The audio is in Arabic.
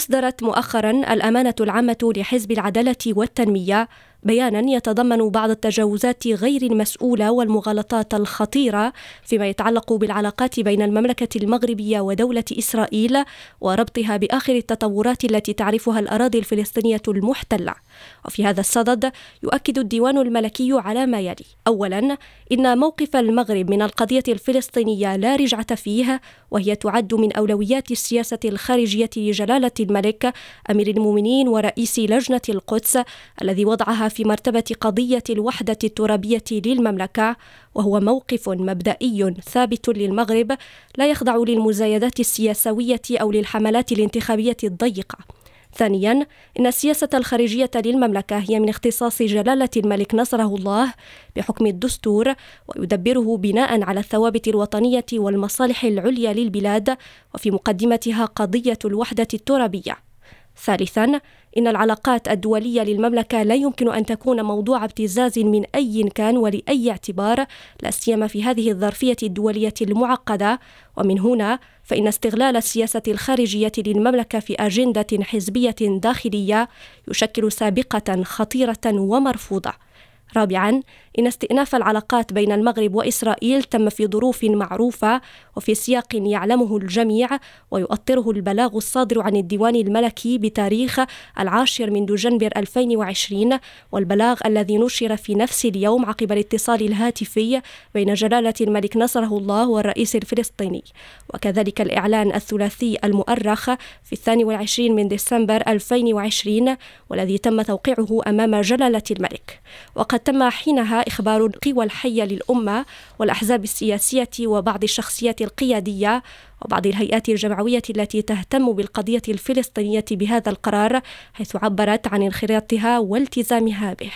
أصدرت مؤخرا الأمانة العامة لحزب العدالة والتنمية. بيانا يتضمن بعض التجاوزات غير المسؤولة والمغالطات الخطيرة فيما يتعلق بالعلاقات بين المملكة المغربية ودولة إسرائيل وربطها بآخر التطورات التي تعرفها الأراضي الفلسطينية المحتلة. وفي هذا الصدد يؤكد الديوان الملكي على ما يلي. اولا إن موقف المغرب من القضية الفلسطينية لا رجعة فيه وهي تعد من أولويات السياسة الخارجية لجلالة الملك أمير المؤمنين ورئيس لجنة القدس الذي وضعها في مرتبة قضية الوحدة الترابية للمملكة وهو موقف مبدئي ثابت للمغرب لا يخضع للمزايدات السياسوية أو للحملات الانتخابية الضيقة. ثانيا إن السياسة الخارجية للمملكة هي من اختصاص جلالة الملك نصره الله بحكم الدستور ويدبره بناء على الثوابت الوطنية والمصالح العليا للبلاد وفي مقدمتها قضية الوحدة الترابية. ثالثا إن العلاقات الدولية للمملكة لا يمكن أن تكون موضوع ابتزاز من أي كان ولأي اعتبار لا سيما في هذه الظرفية الدولية المعقدة. ومن هنا فإن استغلال السياسة الخارجية للمملكة في أجندة حزبية داخلية يشكل سابقة خطيرة ومرفوضة. رابعا إن استئناف العلاقات بين المغرب وإسرائيل تم في ظروف معروفة وفي سياق يعلمه الجميع ويؤطره البلاغ الصادر عن الديوان الملكي بتاريخ العاشر من دجنبر 2020 والبلاغ الذي نشر في نفس اليوم عقب الاتصال الهاتفي بين جلالة الملك نصره الله والرئيس الفلسطيني. وكذلك الإعلان الثلاثي المؤرخ في الثاني والعشرين من ديسمبر 2020 والذي تم توقيعه أمام جلالة الملك. وقد تم حينها إخبار القوى الحية للأمة والأحزاب السياسية وبعض الشخصيات القيادية وبعض الهيئات الجمعوية التي تهتم بالقضية الفلسطينية بهذا القرار حيث عبرت عن انخراطها والتزامها به.